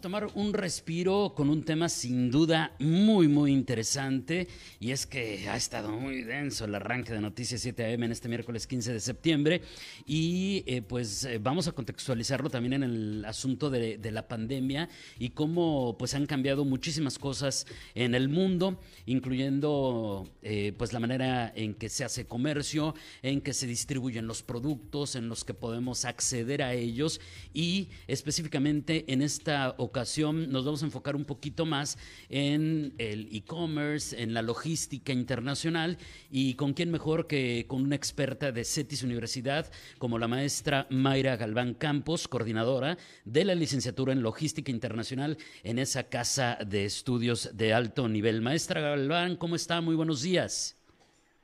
tomar un respiro con un tema sin duda muy, muy interesante. Y es que ha estado muy denso el arranque de Noticias 7 AM en este miércoles 15 de septiembre. Y eh, pues eh, vamos a contextualizarlo también en el asunto de, de, la pandemia y cómo pues han cambiado muchísimas cosas en el mundo, incluyendo eh, pues la manera en que se hace comercio, en que se distribuyen los productos, en los que podemos acceder a ellos y específicamente en esta ocasión nos vamos a enfocar un poquito más en el e-commerce, en la logística internacional y con quién mejor que con una experta de CETIS Universidad como la maestra Mayra Galván Campos, coordinadora de la licenciatura en logística internacional en esa casa de estudios de alto nivel. Maestra Galván, ¿cómo está? Muy buenos días.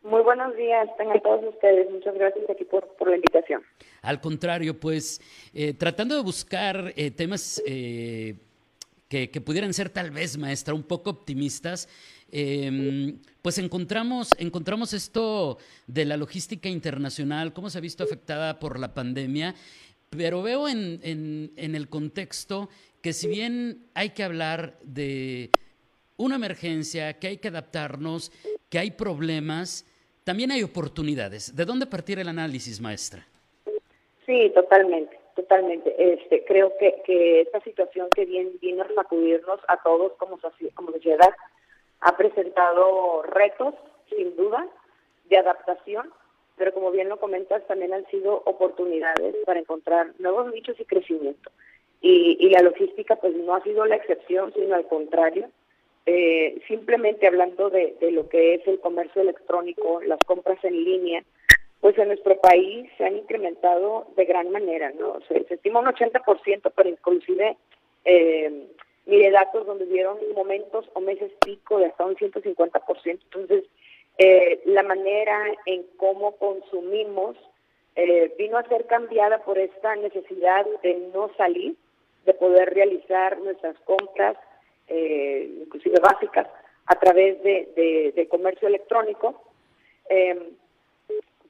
Muy buenos días, tengan todos ustedes. Muchas gracias aquí por la invitación. Al contrario, pues eh, tratando de buscar eh, temas eh, que, pudieran ser tal vez, maestra, un poco optimistas, em, pues encontramos, encontramos esto de la logística internacional, cómo se ha visto afectada por la pandemia, pero veo en, en el contexto que si bien hay que hablar de una emergencia, que hay que adaptarnos, que hay problemas, también hay oportunidades. ¿De dónde partir el análisis, maestra? Sí, totalmente, totalmente. Este, creo que, que esta situación que viene, viene a sacudirnos a todos como, sociedad ha presentado retos, sin duda, de adaptación, pero como bien lo comentas, también han sido oportunidades para encontrar nuevos nichos y crecimiento. Y, y la logística, pues no ha sido la excepción, sino al contrario eh, simplemente hablando de, lo que es el comercio electrónico, las compras en línea, pues en nuestro país se han incrementado de gran manera, ¿no? Se, se estima un 80%, pero inclusive, eh, mire datos donde dieron momentos o meses pico de hasta un 150%. Entonces, eh, la manera en cómo consumimos eh, vino a ser cambiada por esta necesidad de no salir, de poder realizar nuestras compras, eh, inclusive básicas, a través de, comercio electrónico. Eh,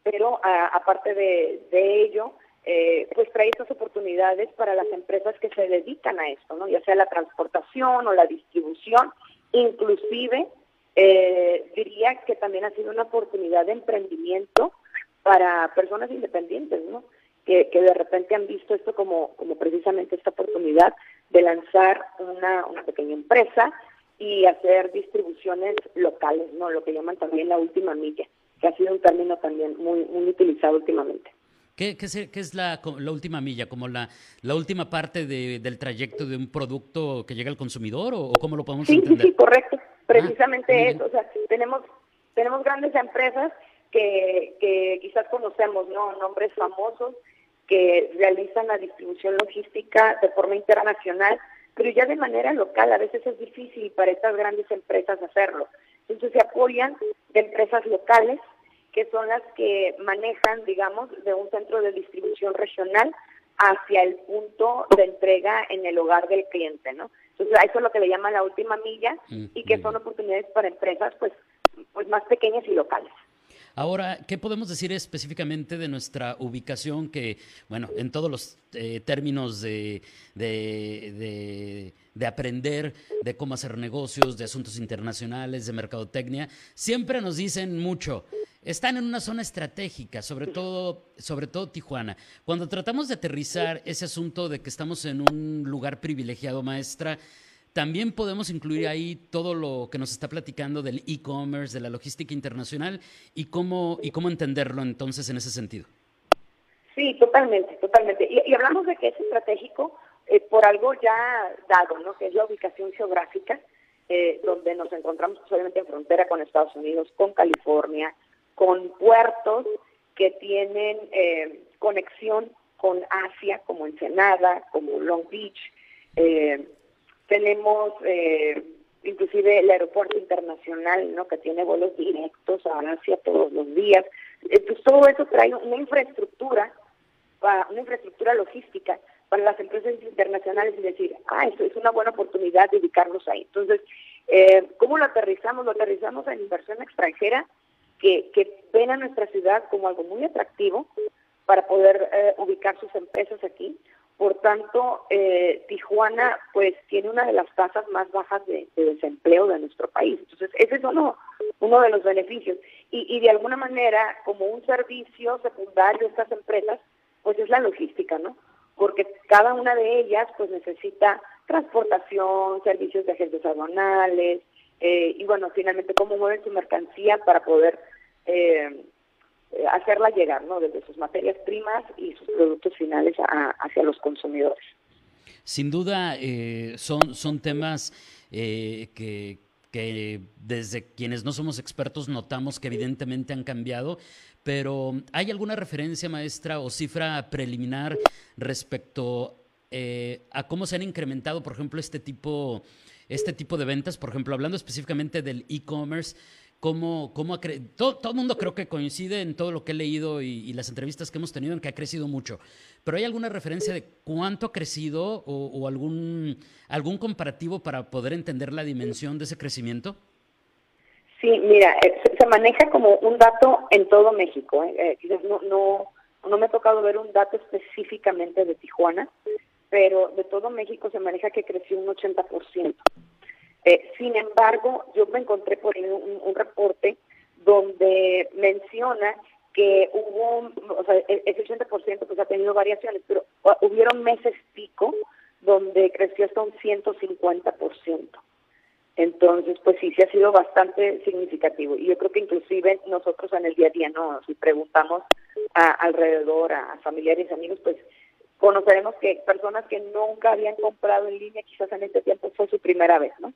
pero a, aparte de, de ello, eh, pues trae estas oportunidades para las empresas que se dedican a esto, ¿no? ya sea la transportación o la distribución, inclusive eh, diría que también ha sido una oportunidad de emprendimiento para personas independientes, ¿no? Que, que de repente han visto esto como, como precisamente esta oportunidad de lanzar una, una pequeña empresa y hacer distribuciones locales, ¿no? Lo que llaman también la última milla, que ha sido un término también muy, muy utilizado últimamente. ¿Qué, qué, qué es la, la, última milla? ¿Como la, la última parte de, del trayecto de un producto que llega al consumidor o, o cómo lo podemos sí, entender? Sí, sí, correcto. Precisamente ah, eso. O sea, tenemos, tenemos grandes empresas que, que quizás conocemos, ¿no? Nombres famosos que realizan la distribución logística de forma internacional, pero ya de manera local. A veces es difícil para estas grandes empresas hacerlo. Entonces se apoyan de empresas locales que son las que manejan, digamos, de un centro de distribución regional hacia el punto de entrega en el hogar del cliente, ¿no? Entonces a eso es lo que le llaman la última milla y que son oportunidades para empresas pues pues más pequeñas y locales. Ahora, ¿qué podemos decir específicamente de nuestra ubicación? Que, bueno, en todos los eh, términos de, de, de, de, aprender, de cómo hacer negocios, de asuntos internacionales, de mercadotecnia, siempre nos dicen mucho. Están en una zona estratégica, sobre todo, sobre todo Tijuana. Cuando tratamos de aterrizar ese asunto de que estamos en un lugar privilegiado, maestra, también podemos incluir ahí todo lo que nos está platicando del e-commerce, de la logística internacional y cómo, y cómo entenderlo entonces en ese sentido. Sí, totalmente, totalmente. Y, y hablamos de que es estratégico eh, por algo ya dado, ¿no? Que es la ubicación geográfica, eh, donde nos encontramos obviamente en frontera con Estados Unidos, con California, con puertos que tienen eh, conexión con Asia, como Ensenada, como Long Beach, eh, tenemos eh, inclusive el aeropuerto internacional, ¿no? Que tiene vuelos directos a Asia todos los días. Entonces todo eso trae una infraestructura, una infraestructura logística para las empresas internacionales y decir, ah, esto es una buena oportunidad de ubicarlos ahí. Entonces, eh, ¿cómo lo aterrizamos? Lo aterrizamos en inversión extranjera que, que ven a nuestra ciudad como algo muy atractivo para poder eh, ubicar sus empresas aquí. Por tanto, eh, Tijuana pues tiene una de las tasas más bajas de, desempleo de nuestro país. Entonces, ese es uno, uno de los beneficios. Y, y de alguna manera, como un servicio secundario de estas empresas, pues es la logística, ¿no? Porque cada una de ellas pues necesita transportación, servicios de agentes aduanales, eh, y bueno, finalmente cómo mueven su mercancía para poder eh, eh, hacerla llegar, ¿no? Desde sus materias primas y sus productos finales hacia los consumidores. Sin duda, eh, son, son temas eh, que, que desde quienes no somos expertos notamos que evidentemente han cambiado, pero ¿hay alguna referencia, maestra, o cifra preliminar respecto a cómo se han incrementado, por ejemplo, este tipo, este tipo de ventas? Por ejemplo, hablando específicamente del e-commerce, cómo, cómo todo, todo, el mundo creo que coincide en todo lo que he leído y, las entrevistas que hemos tenido en que ha crecido mucho. Pero ¿hay alguna referencia de cuánto ha crecido o, algún, algún comparativo para poder entender la dimensión de ese crecimiento? Sí, mira, eh, se, maneja como un dato en todo México. ¿eh? Eh, no, no, no me ha tocado ver un dato específicamente de Tijuana, pero de todo México se maneja que creció un 80%. Eh, sin embargo, yo me encontré por ahí un, reporte donde menciona que hubo, o sea, e-, ese 80% pues ha tenido variaciones, pero hubieron meses pico donde creció hasta un 150%. Entonces, pues sí, sí ha sido bastante significativo. Y yo creo que inclusive nosotros en el día a día, ¿no? Si preguntamos a, alrededor a, familiares y amigos, pues conoceremos que personas que nunca habían comprado en línea, quizás en este tiempo fue su primera vez, ¿no?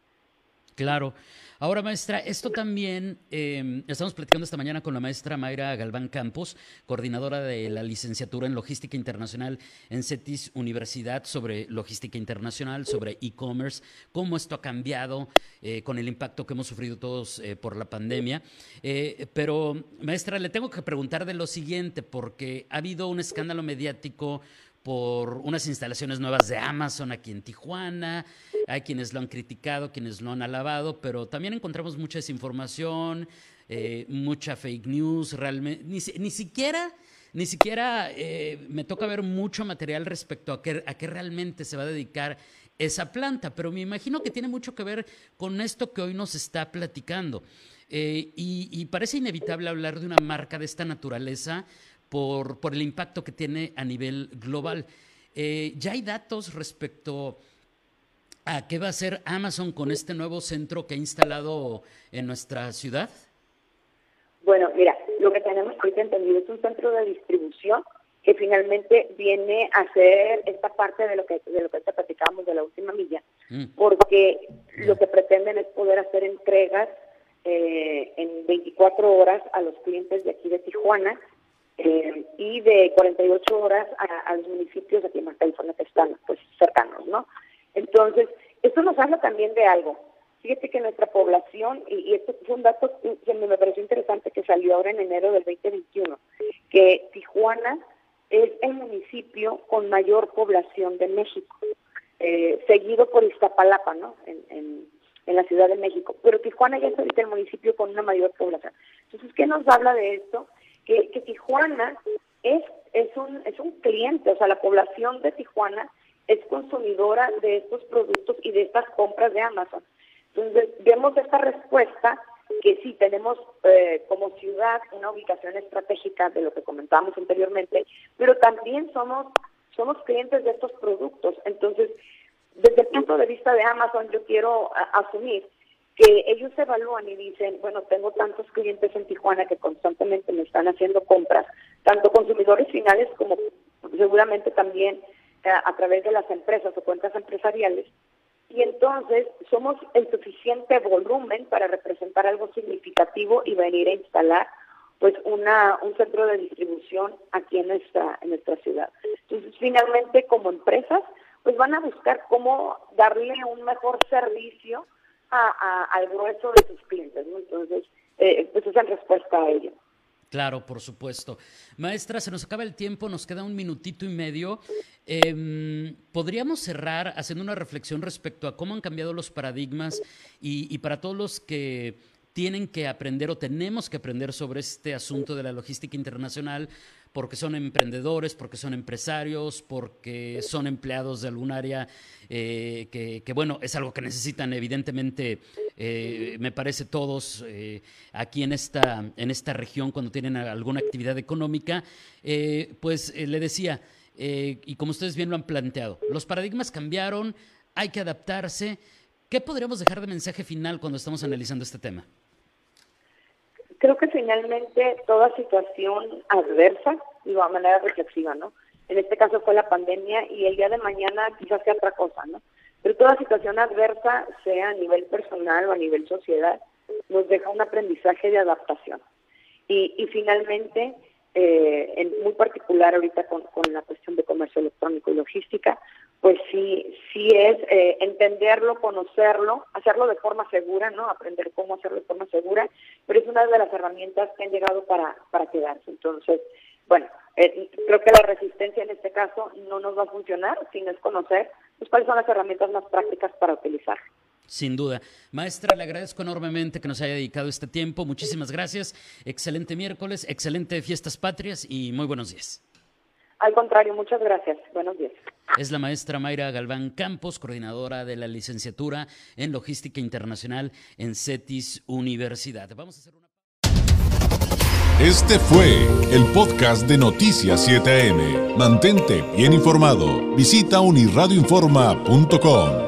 Claro. Ahora, maestra, esto también, em, estamos platicando esta mañana con la maestra Mayra Galván Campos, coordinadora de la licenciatura en Logística Internacional en CETIS Universidad, sobre logística internacional, sobre e-commerce, cómo esto ha cambiado eh, con el impacto que hemos sufrido todos eh, por la pandemia. Eh, pero, maestra, le tengo que preguntar de lo siguiente, porque ha habido un escándalo mediático por unas instalaciones nuevas de Amazon aquí en Tijuana. Hay quienes lo han criticado, quienes lo han alabado, pero también encontramos mucha desinformación, eh, mucha fake news, realmente, ni, siquiera... Ni siquiera eh, me toca ver mucho material respecto a qué, a qué realmente se va a dedicar esa planta, pero me imagino que tiene mucho que ver con esto que hoy nos está platicando. Eh, y, parece inevitable hablar de una marca de esta naturaleza por, por el impacto que tiene a nivel global. ya hay datos respecto ¿A qué va a hacer Amazon con este nuevo centro que ha instalado en nuestra ciudad? Bueno, mira, lo que tenemos ahorita entendido es un centro de distribución que finalmente viene a hacer esta parte de lo que de lo que te platicábamos de la última milla, mm. porque lo que pretenden es poder hacer entregas eh, en 24 horas a los clientes de aquí de Tijuana eh, y de 48 horas a, los municipios de en California que están pues cercanos, ¿no? Entonces, esto nos habla también de algo. Fíjate que nuestra población, y, esto fue un dato que me pareció interesante que salió ahora en enero del 2021, que Tijuana es el municipio con mayor población de México, eh, seguido por Iztapalapa, ¿no? En, la Ciudad de México. Pero Tijuana ya es ahorita el municipio con una mayor población. Entonces, ¿qué nos habla de esto? Que, Tijuana es, es, un, es un cliente, o sea, la población de Tijuana es consumidora de estos productos y de estas compras de Amazon. Entonces, vemos esta respuesta que sí tenemos eh, como ciudad una ubicación estratégica de lo que comentábamos anteriormente, pero también somos somos clientes de estos productos. Entonces, desde el punto de vista de Amazon, yo quiero asumir que ellos evalúan y dicen, bueno, tengo tantos clientes en Tijuana que constantemente me están haciendo compras, tanto consumidores finales como seguramente también a través de las empresas o cuentas empresariales y entonces somos el suficiente volumen para representar algo significativo y venir a instalar pues una un centro de distribución aquí en nuestra en nuestra ciudad. Entonces finalmente como empresas pues van a buscar cómo darle un mejor servicio a, al grueso de sus clientes, Entonces eh, pues es respuesta a ello. Claro, por supuesto. Maestra, se nos acaba el tiempo, nos queda un minutito y medio. Em, ¿Podríamos cerrar haciendo una reflexión respecto a cómo han cambiado los paradigmas y, y para todos los que tienen que aprender o tenemos que aprender sobre este asunto de la logística internacional? Porque son emprendedores, porque son empresarios, porque son empleados de algún área eh, que, bueno, es algo que necesitan evidentemente, eh, me parece todos eh, aquí en esta, en esta región cuando tienen alguna actividad económica, pues le decía, y como ustedes bien lo han planteado, los paradigmas cambiaron, hay que adaptarse. ¿Qué podríamos dejar de mensaje final cuando estamos analizando este tema? Creo que finalmente toda situación adversa, digo, a manera reflexiva, ¿no? En este caso fue la pandemia y el día de mañana quizás sea otra cosa, ¿no? Pero toda situación adversa, sea a nivel personal o a nivel sociedad, nos deja un aprendizaje de adaptación. Y, y finalmente, eh, en muy particular ahorita con, con la cuestión de comercio electrónico y logística, pues sí, sí es eh, entenderlo, conocerlo, hacerlo de forma segura, ¿no? Aprender cómo hacerlo de forma segura, pero es una de las herramientas que han llegado para, para quedarse. Entonces, bueno, eh, creo que la resistencia en este caso no nos va a funcionar sin conocer pues, cuáles son las herramientas más prácticas para utilizar. Sin duda. Maestra, le agradezco enormemente que nos haya dedicado este tiempo. Muchísimas gracias. Excelente miércoles, excelente fiestas patrias y muy buenos días. Al contrario, muchas gracias. Buenos días. Es la maestra Mayra Galván Campos, coordinadora de la licenciatura en Logística Internacional en CETIS Universidad. Vamos a hacer una... Este fue el podcast de Noticias 7am. Mantente bien informado. Visita unirradioinforma.com.